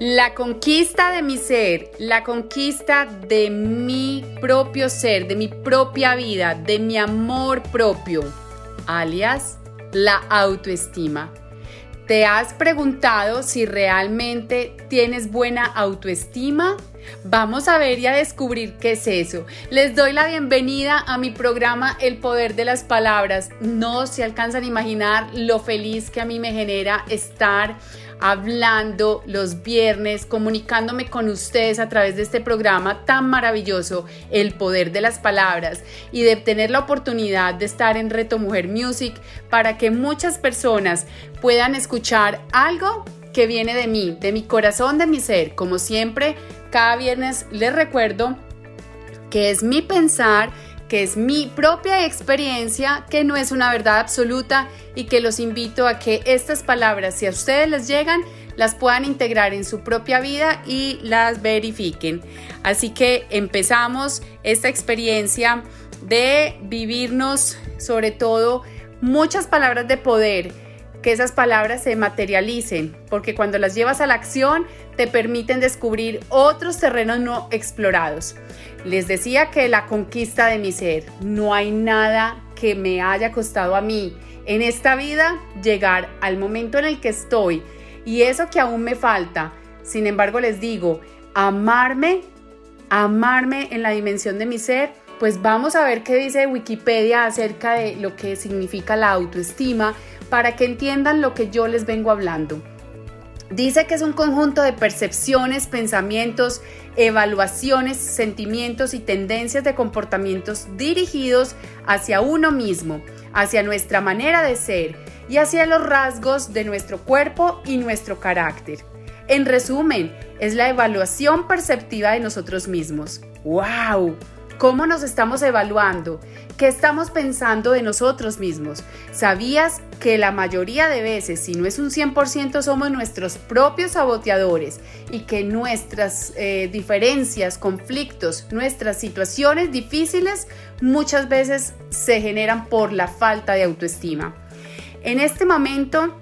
La conquista de mi ser, la conquista de mi propio ser, de mi propia vida, de mi amor propio, alias la autoestima. ¿Te has preguntado si realmente tienes buena autoestima? Vamos a ver y a descubrir qué es eso. Les doy la bienvenida a mi programa El Poder de las Palabras. No se alcanzan a imaginar lo feliz que a mí me genera estar hablando los viernes, comunicándome con ustedes a través de este programa tan maravilloso, El Poder de las Palabras, y de tener la oportunidad de estar en Reto Mujer Music para que muchas personas puedan escuchar algo que viene de mí, de mi corazón, de mi ser. Como siempre, cada viernes les recuerdo que es mi pensar que es mi propia experiencia, que no es una verdad absoluta y que los invito a que estas palabras, si a ustedes les llegan, las puedan integrar en su propia vida y las verifiquen. Así que empezamos esta experiencia de vivirnos sobre todo muchas palabras de poder, que esas palabras se materialicen, porque cuando las llevas a la acción te permiten descubrir otros terrenos no explorados. Les decía que la conquista de mi ser, no hay nada que me haya costado a mí en esta vida llegar al momento en el que estoy y eso que aún me falta. Sin embargo, les digo, amarme, amarme en la dimensión de mi ser, pues vamos a ver qué dice Wikipedia acerca de lo que significa la autoestima para que entiendan lo que yo les vengo hablando. Dice que es un conjunto de percepciones, pensamientos, evaluaciones, sentimientos y tendencias de comportamientos dirigidos hacia uno mismo, hacia nuestra manera de ser y hacia los rasgos de nuestro cuerpo y nuestro carácter. En resumen, es la evaluación perceptiva de nosotros mismos. ¡Wow! ¿Cómo nos estamos evaluando? ¿Qué estamos pensando de nosotros mismos? ¿Sabías que la mayoría de veces, si no es un 100%, somos nuestros propios saboteadores y que nuestras eh, diferencias, conflictos, nuestras situaciones difíciles muchas veces se generan por la falta de autoestima? En este momento,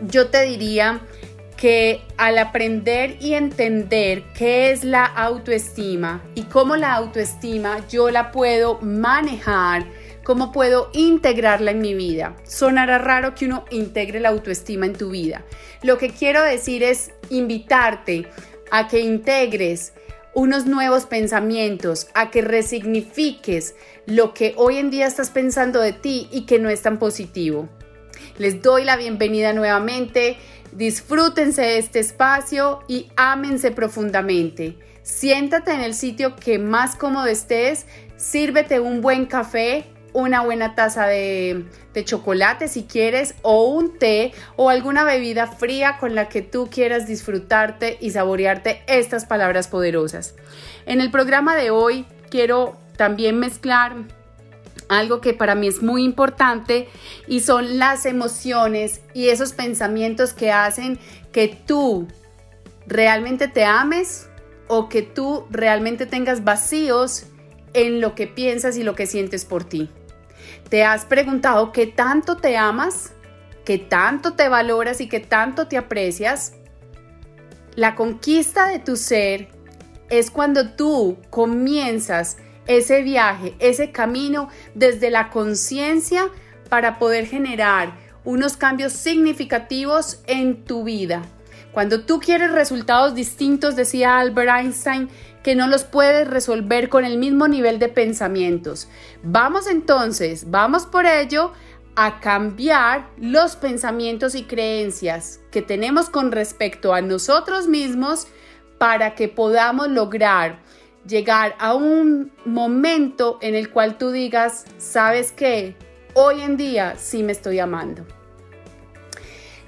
yo te diría que al aprender y entender qué es la autoestima y cómo la autoestima yo la puedo manejar, cómo puedo integrarla en mi vida. Sonará raro que uno integre la autoestima en tu vida. Lo que quiero decir es invitarte a que integres unos nuevos pensamientos, a que resignifiques lo que hoy en día estás pensando de ti y que no es tan positivo. Les doy la bienvenida nuevamente. Disfrútense este espacio y ámense profundamente. Siéntate en el sitio que más cómodo estés, sírvete un buen café, una buena taza de, chocolate si quieres, o un té o alguna bebida fría con la que tú quieras disfrutarte y saborearte estas palabras poderosas. En el programa de hoy quiero también mezclar algo que para mí es muy importante y son las emociones y esos pensamientos que hacen que tú realmente te ames o que tú realmente tengas vacíos en lo que piensas y lo que sientes por ti. ¿Te has preguntado qué tanto te amas? ¿Qué tanto te valoras y qué tanto te aprecias? La conquista de tu ser es cuando tú comienzas ese viaje, ese camino desde la conciencia para poder generar unos cambios significativos en tu vida. Cuando tú quieres resultados distintos, decía Albert Einstein, que no los puedes resolver con el mismo nivel de pensamientos. Vamos entonces, vamos por ello a cambiar los pensamientos y creencias que tenemos con respecto a nosotros mismos para que podamos lograr llegar a un momento en el cual tú digas, ¿sabes qué? Hoy en día sí me estoy amando.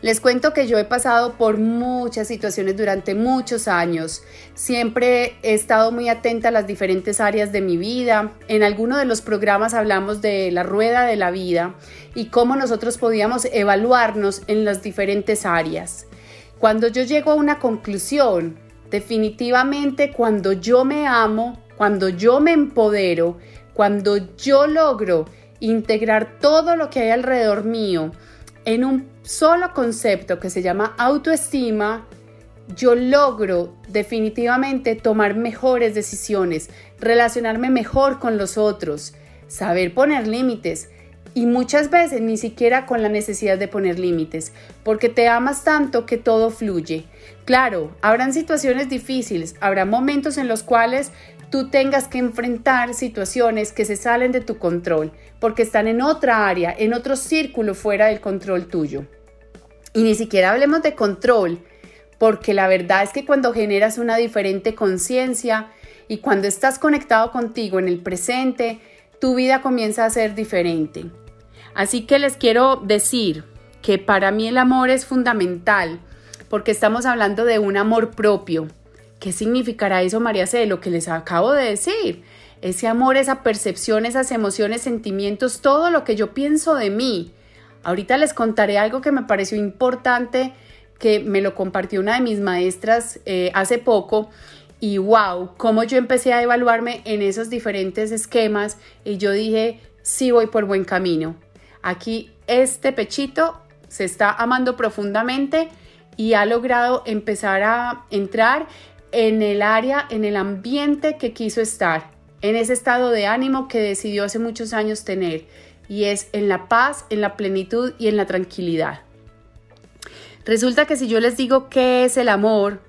Les cuento que yo he pasado por muchas situaciones durante muchos años. Siempre he estado muy atenta a las diferentes áreas de mi vida. En alguno de los programas hablamos de la rueda de la vida y cómo nosotros podíamos evaluarnos en las diferentes áreas. Cuando yo llego a una conclusión, definitivamente cuando yo me amo, cuando yo me empodero, cuando yo logro integrar todo lo que hay alrededor mío, en un solo concepto que se llama autoestima, yo logro definitivamente tomar mejores decisiones, relacionarme mejor con los otros, saber poner límites y muchas veces ni siquiera con la necesidad de poner límites, porque te amas tanto que todo fluye. Claro, habrán situaciones difíciles, habrá momentos en los cuales tú tengas que enfrentar situaciones que se salen de tu control, porque están en otra área, en otro círculo fuera del control tuyo. Y ni siquiera hablemos de control, porque la verdad es que cuando generas una diferente conciencia y cuando estás conectado contigo en el presente, tu vida comienza a ser diferente. Así que les quiero decir que para mí el amor es fundamental, porque estamos hablando de un amor propio, ¿Qué significará eso, María C? Lo que les acabo de decir. Ese amor, esa percepción, esas emociones, sentimientos, todo lo que yo pienso de mí. Ahorita les contaré algo que me pareció importante, que me lo compartió una de mis maestras eh, hace poco. Y wow, cómo yo empecé a evaluarme en esos diferentes esquemas y yo dije, sí voy por buen camino. Aquí este pechito se está amando profundamente y ha logrado empezar a entrar en el área, en el ambiente que quiso estar, en ese estado de ánimo que decidió hace muchos años tener, y es en la paz, en la plenitud y en la tranquilidad. Resulta que si yo les digo qué es el amor,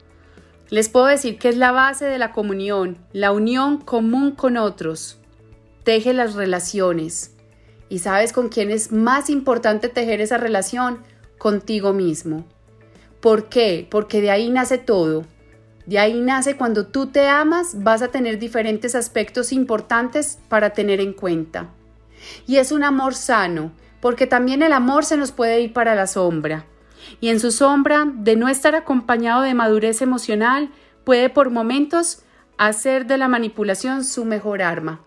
les puedo decir que es la base de la comunión, la unión común con otros, teje las relaciones. ¿Y sabes con quién es más importante tejer esa relación? Contigo mismo. ¿Por qué? Porque de ahí nace todo. De ahí nace cuando tú te amas, vas a tener diferentes aspectos importantes para tener en cuenta. Y es un amor sano, porque también el amor se nos puede ir para la sombra. Y en su sombra, de no estar acompañado de madurez emocional, puede por momentos hacer de la manipulación su mejor arma.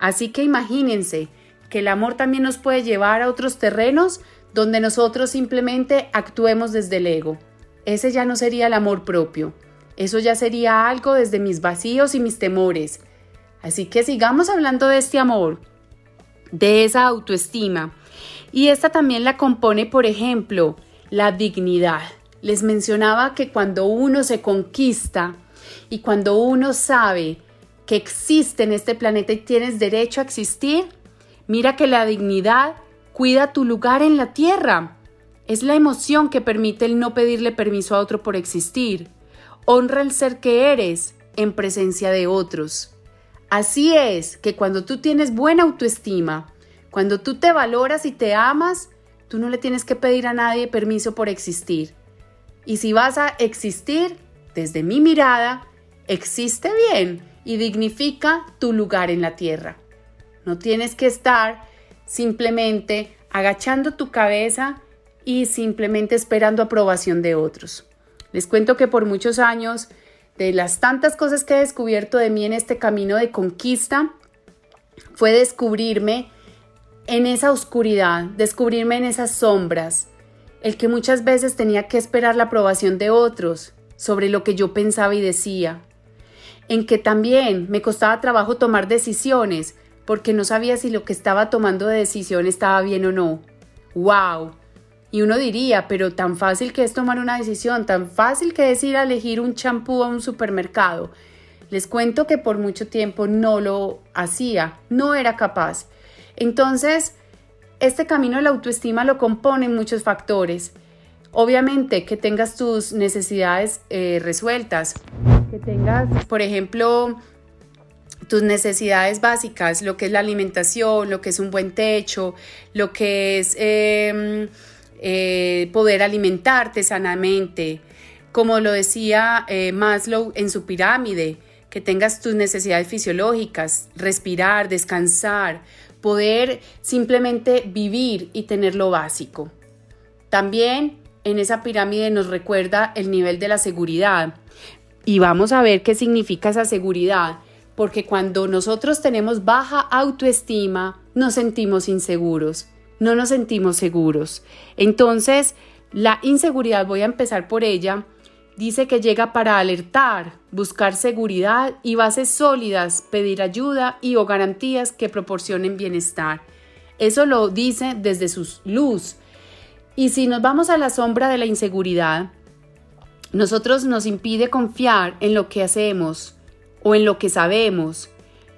Así que imagínense que el amor también nos puede llevar a otros terrenos donde nosotros simplemente actuemos desde el ego. Ese ya no sería el amor propio. Eso ya sería algo desde mis vacíos y mis temores. Así que sigamos hablando de este amor, de esa autoestima. Y esta también la compone, por ejemplo, la dignidad. Les mencionaba que cuando uno se conquista y cuando uno sabe que existe en este planeta y tienes derecho a existir, mira que la dignidad cuida tu lugar en la tierra. Es la emoción que permite el no pedirle permiso a otro por existir. Honra el ser que eres en presencia de otros. Así es que cuando tú tienes buena autoestima, cuando tú te valoras y te amas, tú no le tienes que pedir a nadie permiso por existir. Y si vas a existir, desde mi mirada, existe bien y dignifica tu lugar en la tierra. No tienes que estar simplemente agachando tu cabeza y simplemente esperando aprobación de otros. Les cuento que por muchos años, de las tantas cosas que he descubierto de mí en este camino de conquista, fue descubrirme en esa oscuridad, descubrirme en esas sombras, el que muchas veces tenía que esperar la aprobación de otros sobre lo que yo pensaba y decía, en que también me costaba trabajo tomar decisiones porque no sabía si lo que estaba tomando de decisión estaba bien o no. ¡Wow! Y uno diría, pero tan fácil que es tomar una decisión, tan fácil que es ir a elegir un champú a un supermercado. Les cuento que por mucho tiempo no lo hacía, no era capaz. Entonces, este camino de la autoestima lo componen muchos factores. Obviamente que tengas tus necesidades eh, resueltas, que tengas, por ejemplo, tus necesidades básicas, lo que es la alimentación, lo que es un buen techo, lo que es... Em, eh, poder alimentarte sanamente, como lo decía eh, Maslow en su pirámide, que tengas tus necesidades fisiológicas, respirar, descansar, poder simplemente vivir y tener lo básico. También en esa pirámide nos recuerda el nivel de la seguridad. Y vamos a ver qué significa esa seguridad, porque cuando nosotros tenemos baja autoestima, nos sentimos inseguros, no nos sentimos seguros. Entonces, la inseguridad, voy a empezar por ella, dice que llega para alertar, buscar seguridad y bases sólidas, pedir ayuda y o garantías que proporcionen bienestar. Eso lo dice desde su luz. Y si nos vamos a la sombra de la inseguridad, nosotros nos impide confiar en lo que hacemos o en lo que sabemos.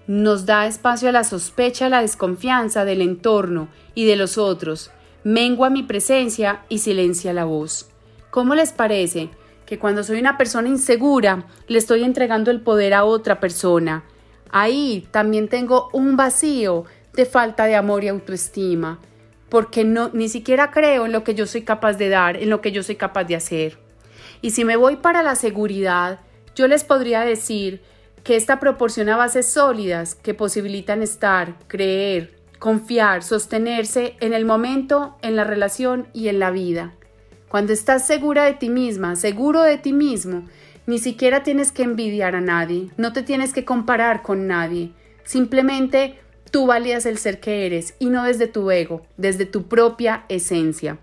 Nos da espacio a la sospecha, a la desconfianza del entorno y de los otros. Mengua mi presencia y silencia la voz. ¿Cómo les parece que cuando soy una persona insegura le estoy entregando el poder a otra persona? Ahí también tengo un vacío de falta de amor y autoestima, porque no ni siquiera creo en lo que yo soy capaz de dar, en lo que yo soy capaz de hacer. Y si me voy para la seguridad, yo les podría decir que esta proporciona bases sólidas que posibilitan estar, creer, confiar, sostenerse en el momento, en la relación y en la vida. Cuando estás segura de ti misma, seguro de ti mismo, ni siquiera tienes que envidiar a nadie, no te tienes que comparar con nadie, simplemente Tú valías el ser que eres y no desde tu ego, desde tu propia esencia.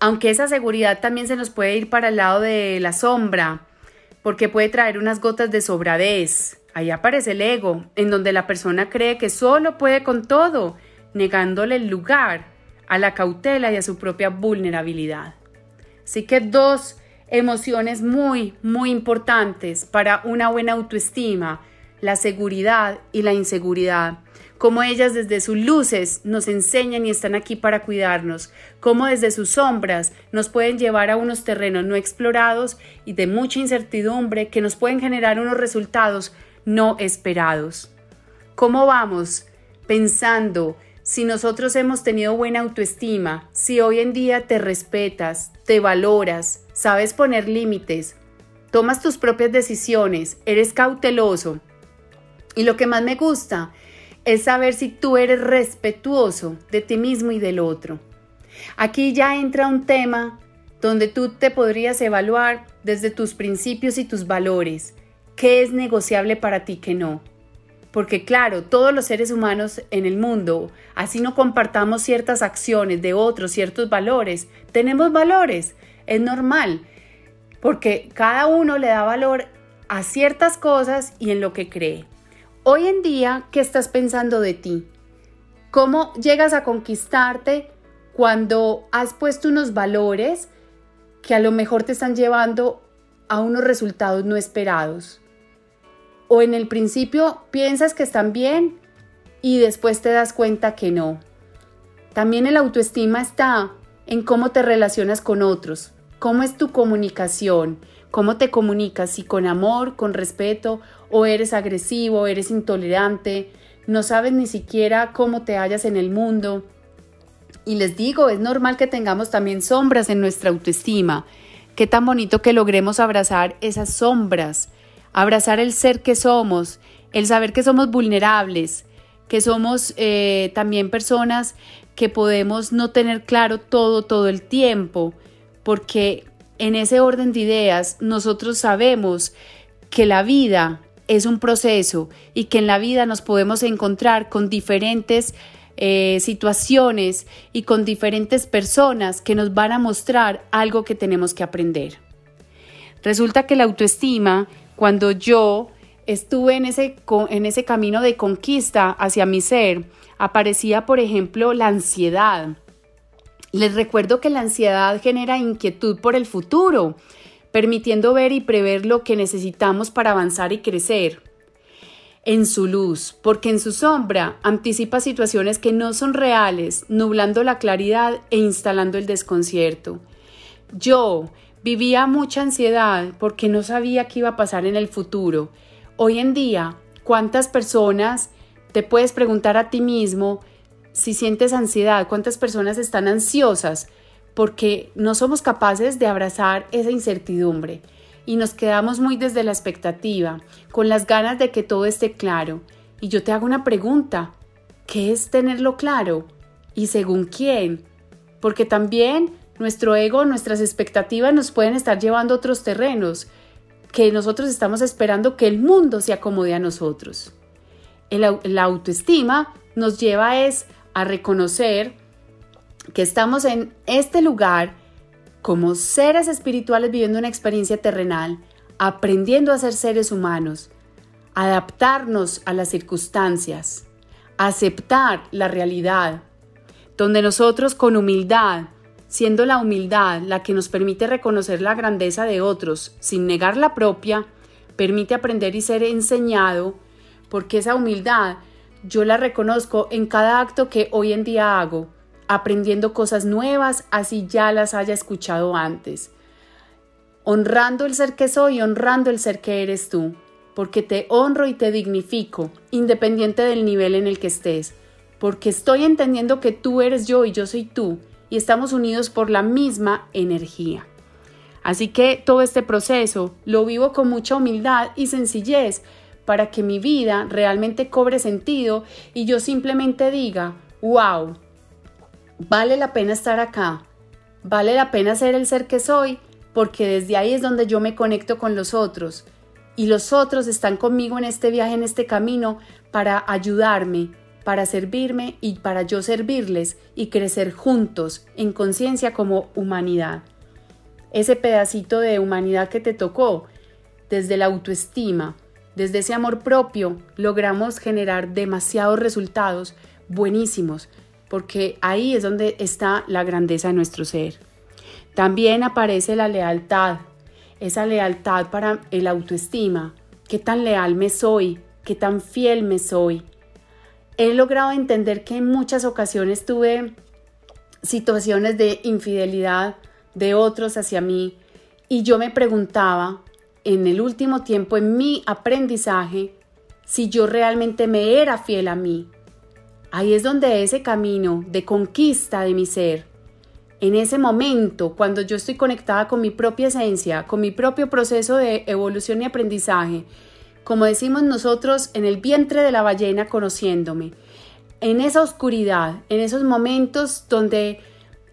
Aunque esa seguridad también se nos puede ir para el lado de la sombra, porque puede traer unas gotas de sobradez. Ahí aparece el ego, en donde la persona cree que solo puede con todo, negándole el lugar a la cautela y a su propia vulnerabilidad. Así que dos emociones muy, muy importantes para una buena autoestima la seguridad y la inseguridad, cómo ellas desde sus luces nos enseñan y están aquí para cuidarnos, cómo desde sus sombras nos pueden llevar a unos terrenos no explorados y de mucha incertidumbre que nos pueden generar unos resultados no esperados. ¿Cómo vamos pensando si nosotros hemos tenido buena autoestima, si hoy en día te respetas, te valoras, sabes poner límites, tomas tus propias decisiones, eres cauteloso, y lo que más me gusta es saber si tú eres respetuoso de ti mismo y del otro. Aquí ya entra un tema donde tú te podrías evaluar desde tus principios y tus valores, qué es negociable para ti, qué no. Porque claro, todos los seres humanos en el mundo, así no compartamos ciertas acciones de otros, ciertos valores, tenemos valores, es normal, porque cada uno le da valor a ciertas cosas y en lo que cree. Hoy en día, ¿qué estás pensando de ti? ¿Cómo llegas a conquistarte cuando has puesto unos valores que a lo mejor te están llevando a unos resultados no esperados? O en el principio piensas que están bien y después te das cuenta que no. También el autoestima está en cómo te relacionas con otros, cómo es tu comunicación, cómo te comunicas, si con amor, con respeto, o eres agresivo, eres intolerante, no sabes ni siquiera cómo te hallas en el mundo. Y les digo, es normal que tengamos también sombras en nuestra autoestima. Qué tan bonito que logremos abrazar esas sombras, abrazar el ser que somos, el saber que somos vulnerables, que somos eh, también personas que podemos no tener claro todo todo el tiempo, porque en ese orden de ideas, nosotros sabemos que la vida es un proceso y que en la vida nos podemos encontrar con diferentes eh, situaciones y con diferentes personas que nos van a mostrar algo que tenemos que aprender. Resulta que la autoestima, cuando yo estuve en ese, en ese camino de conquista hacia mi ser, aparecía, por ejemplo, la ansiedad, les recuerdo que la ansiedad genera inquietud por el futuro, permitiendo ver y prever lo que necesitamos para avanzar y crecer. En su luz, porque en su sombra anticipa situaciones que no son reales, nublando la claridad e instalando el desconcierto. Yo vivía mucha ansiedad porque no sabía qué iba a pasar en el futuro. Hoy en día, ¿cuántas personas te puedes preguntar a ti mismo si sientes ansiedad, cuántas personas están ansiosas porque no somos capaces de abrazar esa incertidumbre y nos quedamos muy desde la expectativa, con las ganas de que todo esté claro. Y yo te hago una pregunta, ¿qué es tenerlo claro? ¿Y según quién? Porque también nuestro ego, nuestras expectativas nos pueden estar llevando a otros terrenos que nosotros estamos esperando que el mundo se acomode a nosotros. la autoestima nos lleva es a reconocer que estamos en este lugar como seres espirituales viviendo una experiencia terrenal, aprendiendo a ser seres humanos, adaptarnos a las circunstancias, aceptar la realidad, donde nosotros con humildad, siendo la humildad la que nos permite reconocer la grandeza de otros sin negar la propia, permite aprender y ser enseñado, porque esa humildad yo la reconozco en cada acto que hoy en día hago, aprendiendo cosas nuevas, así ya las haya escuchado antes. Honrando el ser que soy, honrando el ser que eres tú, porque te honro y te dignifico, independiente del nivel en el que estés, porque estoy entendiendo que tú eres yo y yo soy tú, y estamos unidos por la misma energía. Así que todo este proceso lo vivo con mucha humildad y sencillez para que mi vida realmente cobre sentido y yo simplemente diga, wow, vale la pena estar acá, vale la pena ser el ser que soy, porque desde ahí es donde yo me conecto con los otros y los otros están conmigo en este viaje, en este camino, para ayudarme, para servirme y para yo servirles y crecer juntos en conciencia como humanidad. Ese pedacito de humanidad que te tocó, desde la autoestima, desde ese amor propio, logramos generar demasiados resultados buenísimos, porque ahí es donde está la grandeza de nuestro ser. También aparece la lealtad, esa lealtad para el autoestima, qué tan leal me soy, qué tan fiel me soy. He logrado entender que en muchas ocasiones tuve situaciones de infidelidad de otros hacia mí y yo me preguntaba en el último tiempo en mi aprendizaje si yo realmente me era fiel a mí, Ahí es donde ese camino de conquista de mi ser, en ese momento, cuando yo estoy conectada con mi propia esencia, con mi propio proceso de evolución y aprendizaje, como decimos nosotros, en el vientre de la ballena conociéndome, en esa oscuridad, en esos momentos donde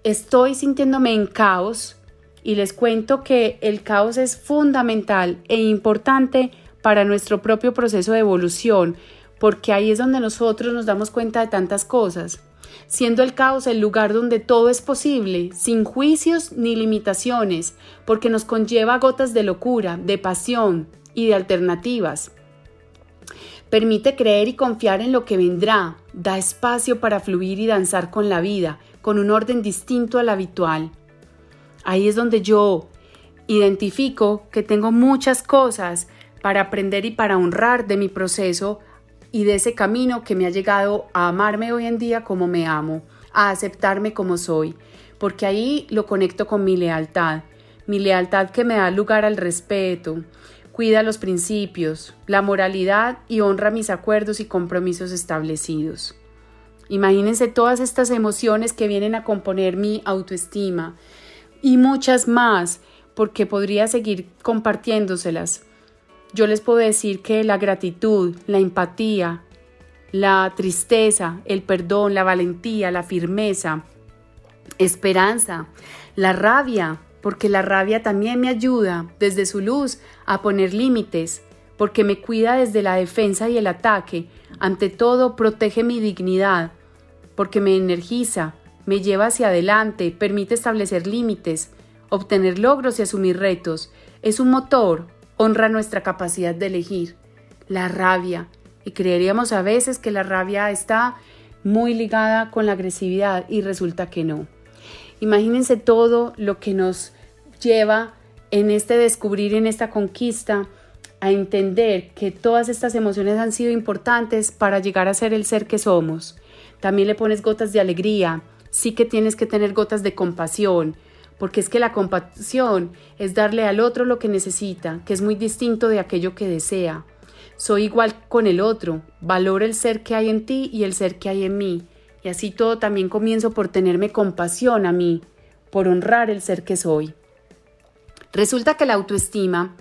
estoy sintiéndome en caos, y les cuento que el caos es fundamental e importante para nuestro propio proceso de evolución, porque ahí es donde nosotros nos damos cuenta de tantas cosas, siendo el caos el lugar donde todo es posible, sin juicios ni limitaciones, porque nos conlleva gotas de locura, de pasión y de alternativas. Permite creer y confiar en lo que vendrá, da espacio para fluir y danzar con la vida, con un orden distinto al habitual. Ahí es donde yo identifico que tengo muchas cosas para aprender y para honrar de mi proceso y de ese camino que me ha llegado a amarme hoy en día como me amo, a aceptarme como soy, porque ahí lo conecto con mi lealtad, mi lealtad que me da lugar al respeto, cuida los principios, la moralidad y honra mis acuerdos y compromisos establecidos. Imagínense todas estas emociones que vienen a componer mi autoestima y muchas más, porque podría seguir compartiéndoselas yo les puedo decir que la gratitud, la empatía, la tristeza, el perdón, la valentía, la firmeza, esperanza, la rabia, porque la rabia también me ayuda desde su luz a poner límites, porque me cuida desde la defensa y el ataque, ante todo protege mi dignidad, porque me energiza, me lleva hacia adelante, permite establecer límites, obtener logros y asumir retos, es un motor, honra nuestra capacidad de elegir, la rabia, y creeríamos a veces que la rabia está muy ligada con la agresividad y resulta que no. Imagínense todo lo que nos lleva en este descubrir, en esta conquista, a entender que todas estas emociones han sido importantes para llegar a ser el ser que somos. También le pones gotas de alegría, sí que tienes que tener gotas de compasión, porque es que la compasión es darle al otro lo que necesita, que es muy distinto de aquello que desea. Soy igual con el otro, valoro el ser que hay en ti y el ser que hay en mí, y así todo también comienzo por tenerme compasión a mí, por honrar el ser que soy. Resulta que la autoestima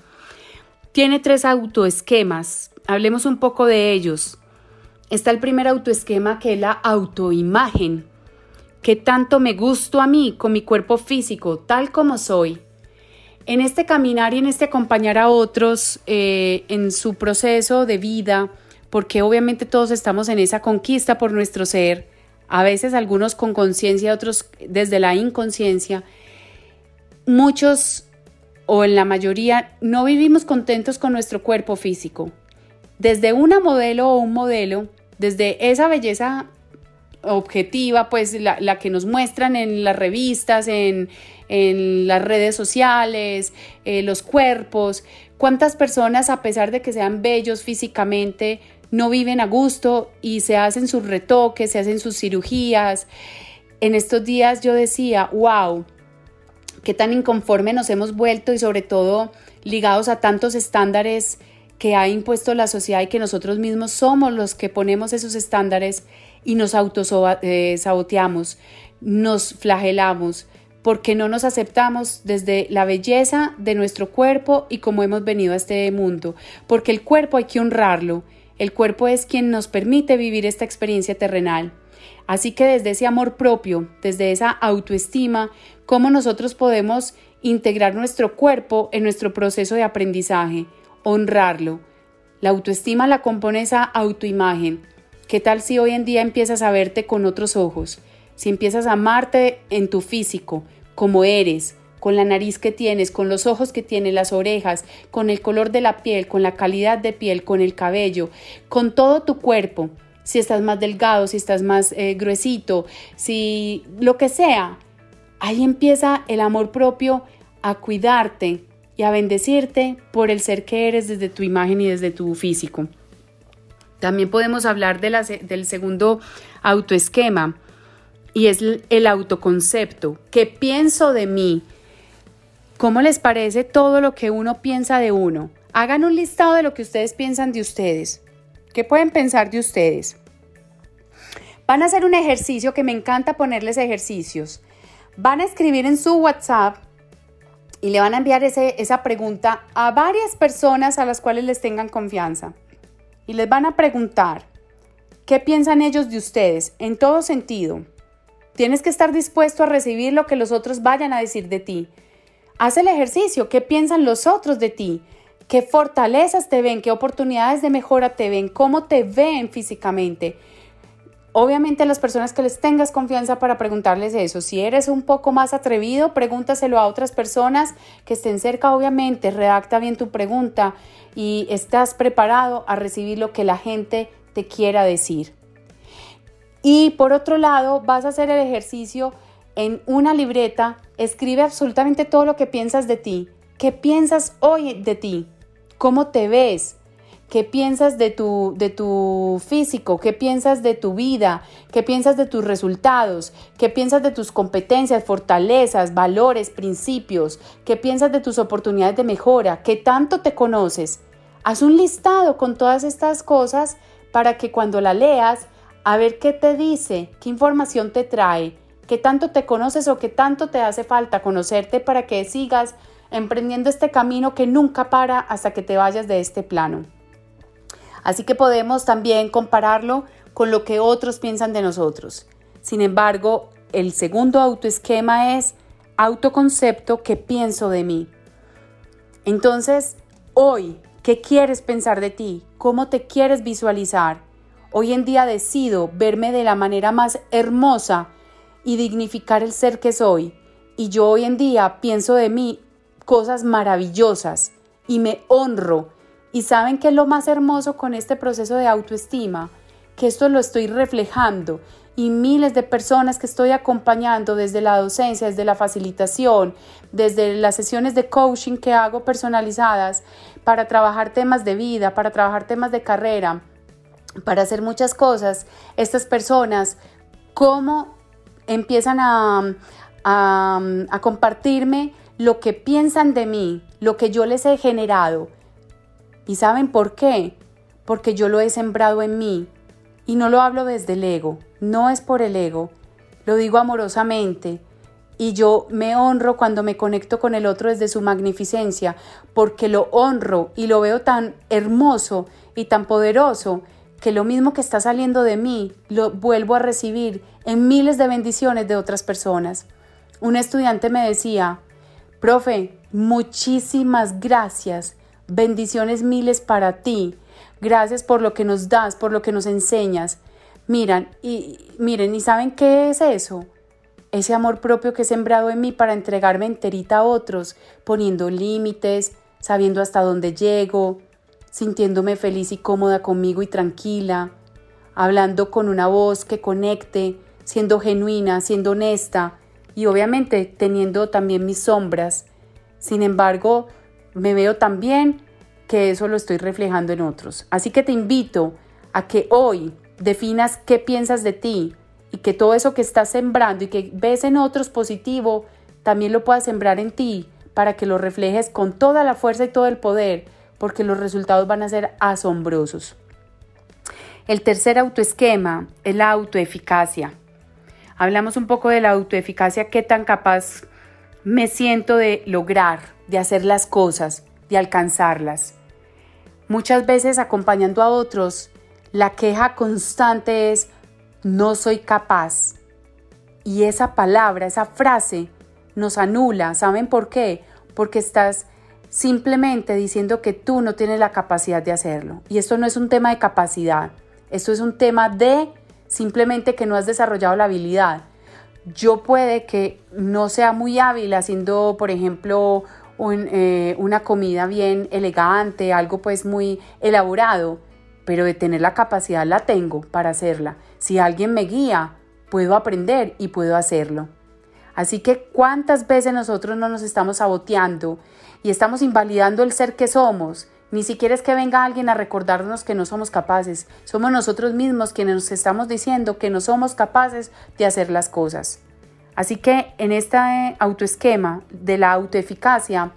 tiene tres autoesquemas, hablemos un poco de ellos. Está el primer autoesquema que es la autoimagen, ¿Qué tanto me gusto a mí con mi cuerpo físico, tal como soy? En este caminar y en este acompañar a otros eh, en su proceso de vida, porque obviamente todos estamos en esa conquista por nuestro ser, a veces algunos con conciencia, otros desde la inconsciencia, muchos o en la mayoría no vivimos contentos con nuestro cuerpo físico. Desde una modelo o un modelo, desde esa belleza objetiva, pues la, que nos muestran en las revistas, en, las redes sociales, eh, los cuerpos, cuántas personas a pesar de que sean bellos físicamente, no viven a gusto y se hacen sus retoques, se hacen sus cirugías. En estos días yo decía, wow, qué tan inconforme nos hemos vuelto y sobre todo ligados a tantos estándares que ha impuesto la sociedad y que nosotros mismos somos los que ponemos esos estándares y nos autosaboteamos, eh, nos flagelamos, porque no nos aceptamos desde la belleza de nuestro cuerpo y como hemos venido a este mundo, porque el cuerpo hay que honrarlo, el cuerpo es quien nos permite vivir esta experiencia terrenal. Así que desde ese amor propio, desde esa autoestima, cómo nosotros podemos integrar nuestro cuerpo en nuestro proceso de aprendizaje, honrarlo. La autoestima la compone esa autoimagen. ¿Qué tal si hoy en día empiezas a verte con otros ojos? Si empiezas a amarte en tu físico, como eres, con la nariz que tienes, con los ojos que tienes, las orejas, con el color de la piel, con la calidad de piel, con el cabello, con todo tu cuerpo, si estás más delgado, si estás más eh, gruesito, si lo que sea, ahí empieza el amor propio a cuidarte y a bendecirte por el ser que eres desde tu imagen y desde tu físico. También podemos hablar del segundo autoesquema y es el autoconcepto. ¿Qué pienso de mí? ¿Cómo les parece todo lo que uno piensa de uno? Hagan un listado de lo que ustedes piensan de ustedes. ¿Qué pueden pensar de ustedes? Van a hacer un ejercicio que me encanta ponerles ejercicios. Van a escribir en su WhatsApp y le van a enviar esa pregunta a varias personas a las cuales les tengan confianza. Y les van a preguntar, ¿qué piensan ellos de ustedes? En todo sentido. Tienes que estar dispuesto a recibir lo que los otros vayan a decir de ti. Haz el ejercicio, ¿qué piensan los otros de ti? ¿Qué fortalezas te ven? ¿Qué oportunidades de mejora te ven? ¿Cómo te ven físicamente? Obviamente las personas que les tengas confianza para preguntarles eso. Si eres un poco más atrevido, pregúntaselo a otras personas que estén cerca, obviamente. Redacta bien tu pregunta y estás preparado a recibir lo que la gente te quiera decir. Y por otro lado, vas a hacer el ejercicio en una libreta Escribe absolutamente todo lo que piensas de ti. ¿Qué piensas hoy de ti? ¿Cómo te ves? ¿Qué piensas de tu, de tu físico? ¿Qué piensas de tu vida? ¿Qué piensas de tus resultados? ¿Qué piensas de tus competencias, fortalezas, valores, principios? ¿Qué piensas de tus oportunidades de mejora? ¿Qué tanto te conoces? Haz un listado con todas estas cosas para que cuando la leas, a ver qué te dice, qué información te trae qué tanto te conoces o qué tanto te hace falta conocerte para que sigas emprendiendo este camino que nunca para hasta que te vayas de este plano. Así que podemos también compararlo con lo que otros piensan de nosotros. Sin embargo, el segundo autoesquema es autoconcepto que pienso de mí. Entonces, hoy, ¿qué quieres pensar de ti? ¿Cómo te quieres visualizar? Hoy en día decido verme de la manera más hermosa y dignificar el ser que soy. Y yo hoy en día pienso de mí cosas maravillosas y me honro. Y saben qué es lo más hermoso con este proceso de autoestima, que esto lo estoy reflejando y miles de personas que estoy acompañando desde la docencia, desde la facilitación, desde las sesiones de coaching que hago personalizadas para trabajar temas de vida, para trabajar temas de carrera, para hacer muchas cosas, estas personas, cómo empiezan a, a, compartirme lo que piensan de mí, lo que yo les he generado. ¿Y saben por qué? Porque yo lo he sembrado en mí. Y no lo hablo desde el ego, no es por el ego, lo digo amorosamente. Y yo me honro cuando me conecto con el otro desde su magnificencia, porque lo honro y lo veo tan hermoso y tan poderoso que lo mismo que está saliendo de mí lo vuelvo a recibir en miles de bendiciones de otras personas. Un estudiante me decía, profe, muchísimas gracias, bendiciones miles para ti, gracias por lo que nos das, por lo que nos enseñas. Miran, y miren, ¿y saben qué es eso? Ese amor propio que he sembrado en mí para entregarme enterita a otros, poniendo límites, sabiendo hasta dónde llego, sintiéndome feliz y cómoda conmigo y tranquila, hablando con una voz que conecte, siendo genuina, siendo honesta y obviamente teniendo también mis sombras. Sin embargo, me veo también que eso lo estoy reflejando en otros. Así que te invito a que hoy definas qué piensas de ti y que todo eso que estás sembrando y que ves en otros positivo, también lo puedas sembrar en ti para que lo reflejes con toda la fuerza y todo el poder porque los resultados van a ser asombrosos. El tercer autoesquema es la autoeficacia. Hablamos un poco de la autoeficacia, qué tan capaz me siento de lograr, de hacer las cosas, de alcanzarlas. Muchas veces acompañando a otros, la queja constante es no soy capaz. Y esa palabra, esa frase nos anula. ¿Saben por qué? Porque estás simplemente diciendo que tú no tienes la capacidad de hacerlo. Y esto no es un tema de capacidad, esto es un tema de simplemente que no has desarrollado la habilidad. Yo puede que no sea muy hábil haciendo, por ejemplo, eh, una comida bien elegante, algo pues muy elaborado, pero de tener la capacidad la tengo para hacerla. Si alguien me guía, puedo aprender y puedo hacerlo. Así que cuántas veces nosotros no nos estamos saboteando y estamos invalidando el ser que somos. Ni siquiera es que venga alguien a recordarnos que no somos capaces. Somos nosotros mismos quienes nos estamos diciendo que no somos capaces de hacer las cosas. Así que en este autoesquema de la autoeficacia,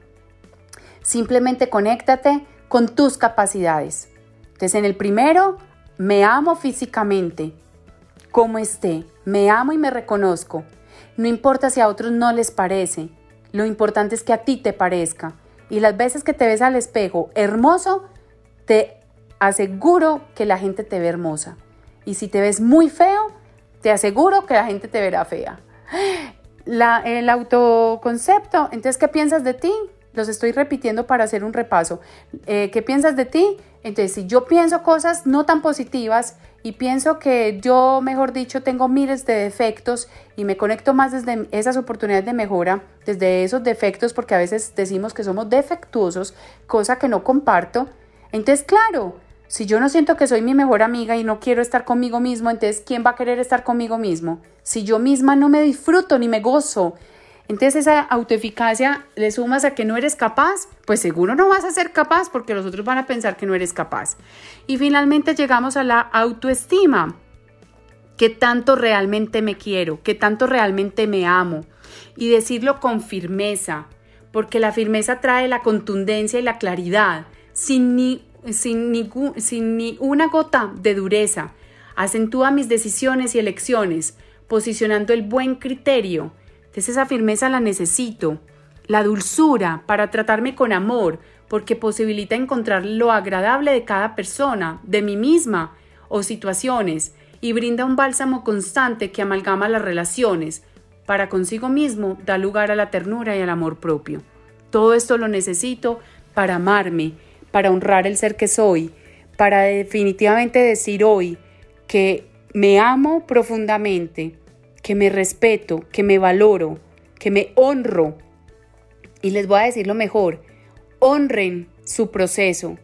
simplemente conéctate con tus capacidades. Entonces en el primero, me amo físicamente, como esté, me amo y me reconozco. No importa si a otros no les parece, lo importante es que a ti te parezca. Y las veces que te ves al espejo hermoso, te aseguro que la gente te ve hermosa. Y si te ves muy feo, te aseguro que la gente te verá fea. el autoconcepto, entonces, ¿qué piensas de ti? Los estoy repitiendo para hacer un repaso. Eh, ¿Qué piensas de ti? Entonces, si yo pienso cosas no tan positivas y pienso que yo, mejor dicho, tengo miles de defectos y me conecto más desde esas oportunidades de mejora, desde esos defectos, porque a veces decimos que somos defectuosos, cosa que no comparto. Entonces, claro, si yo no siento que soy mi mejor amiga y no quiero estar conmigo mismo, entonces, ¿quién va a querer estar conmigo mismo? Si yo misma no me disfruto ni me gozo, entonces esa autoeficacia le sumas a que no eres capaz, pues seguro no vas a ser capaz porque los otros van a pensar que no eres capaz. Y finalmente llegamos a la autoestima. ¿Qué tanto realmente me quiero? ¿Qué tanto realmente me amo? Y decirlo con firmeza, porque la firmeza trae la contundencia y la claridad, sin ni, sin, sin ni una gota de dureza. Acentúa mis decisiones y elecciones, posicionando el buen criterio entonces esa firmeza la necesito. La dulzura para tratarme con amor, porque posibilita encontrar lo agradable de cada persona, de mí misma o situaciones, y brinda un bálsamo constante que amalgama las relaciones. Para consigo mismo da lugar a la ternura y al amor propio. Todo esto lo necesito para amarme, para honrar el ser que soy, para definitivamente decir hoy que me amo profundamente, que me respeto, que me valoro, que me honro. Y les voy a decir lo mejor, honren su proceso.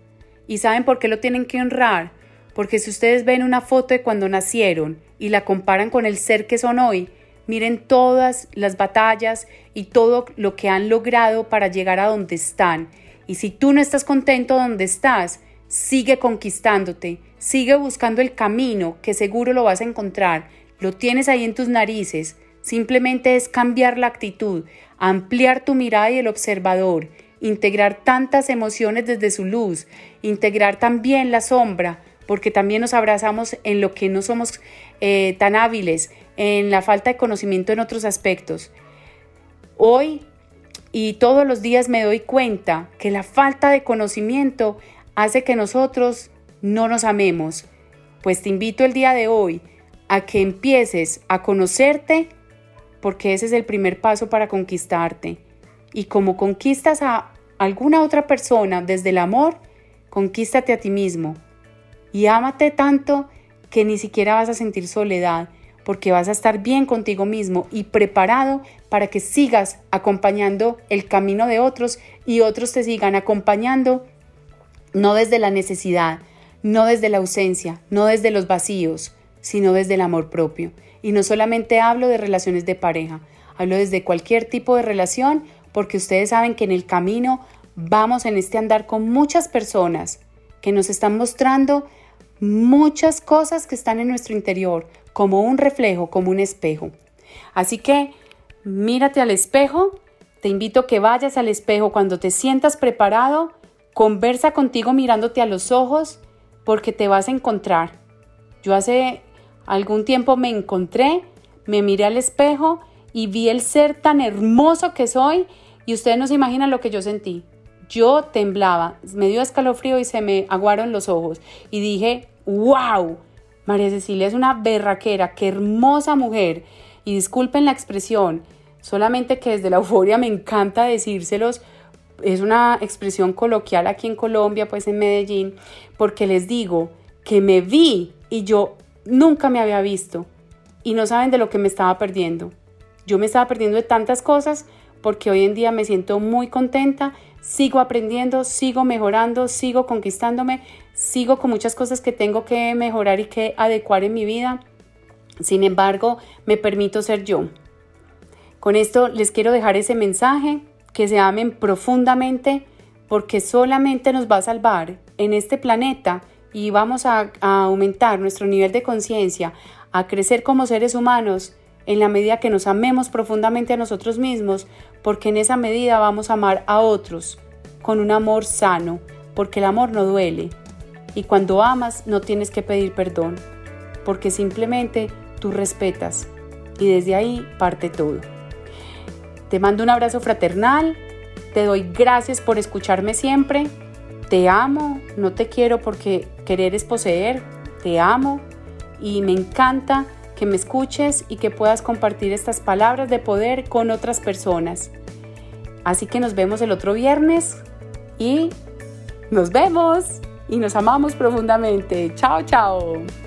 ¿Y saben por qué lo tienen que honrar? Porque si ustedes ven una foto de cuando nacieron y la comparan con el ser que son hoy, miren todas las batallas y todo lo que han logrado para llegar a donde están. Y si tú no estás contento donde estás, sigue conquistándote, sigue buscando el camino que seguro lo vas a encontrar lo tienes ahí en tus narices, simplemente es cambiar la actitud, ampliar tu mirada y el observador, integrar tantas emociones desde su luz, integrar también la sombra, porque también nos abrazamos en lo que no somos eh, tan hábiles, en la falta de conocimiento en otros aspectos. Hoy y todos los días me doy cuenta que la falta de conocimiento hace que nosotros no nos amemos, Pues te invito el día de hoy a que empieces a conocerte porque ese es el primer paso para conquistarte. Y como conquistas a alguna otra persona desde el amor, conquístate a ti mismo. Y ámate tanto que ni siquiera vas a sentir soledad, porque vas a estar bien contigo mismo y preparado para que sigas acompañando el camino de otros y otros te sigan acompañando, no desde la necesidad, no desde la ausencia, no desde los vacíos, sino desde el amor propio. Y no solamente hablo de relaciones de pareja, hablo desde cualquier tipo de relación, porque ustedes saben que en el camino vamos en este andar con muchas personas que nos están mostrando muchas cosas que están en nuestro interior, como un reflejo, como un espejo. Así que mírate al espejo, te invito a que vayas al espejo cuando te sientas preparado, conversa contigo mirándote a los ojos, porque te vas a encontrar. Yo hace algún tiempo me encontré, me miré al espejo y vi el ser tan hermoso que soy y ustedes no se imaginan lo que yo sentí. Yo temblaba, me dio escalofrío y se me aguaron los ojos y dije, wow, María Cecilia es una berraquera, qué hermosa mujer. Y disculpen la expresión, solamente que desde la euforia me encanta decírselos, es una expresión coloquial aquí en Colombia, pues en Medellín, porque les digo que me vi y yo nunca me había visto y no saben de lo que me estaba perdiendo. Yo me estaba perdiendo de tantas cosas porque hoy en día me siento muy contenta, sigo aprendiendo, sigo mejorando, sigo conquistándome, sigo con muchas cosas que tengo que mejorar y que adecuar en mi vida. Sin embargo, me permito ser yo. Con esto les quiero dejar ese mensaje, que se amen profundamente, porque solamente nos va a salvar en este planeta y vamos a, aumentar nuestro nivel de conciencia, a crecer como seres humanos en la medida que nos amemos profundamente a nosotros mismos, porque en esa medida vamos a amar a otros con un amor sano, porque el amor no duele. Y cuando amas no tienes que pedir perdón, porque simplemente tú respetas y desde ahí parte todo. Te mando un abrazo fraternal, te doy gracias por escucharme siempre te amo, no te quiero porque querer es poseer, te amo y me encanta que me escuches y que puedas compartir estas palabras de poder con otras personas. Así que nos vemos el otro viernes y nos vemos y nos amamos profundamente. Chao, chao.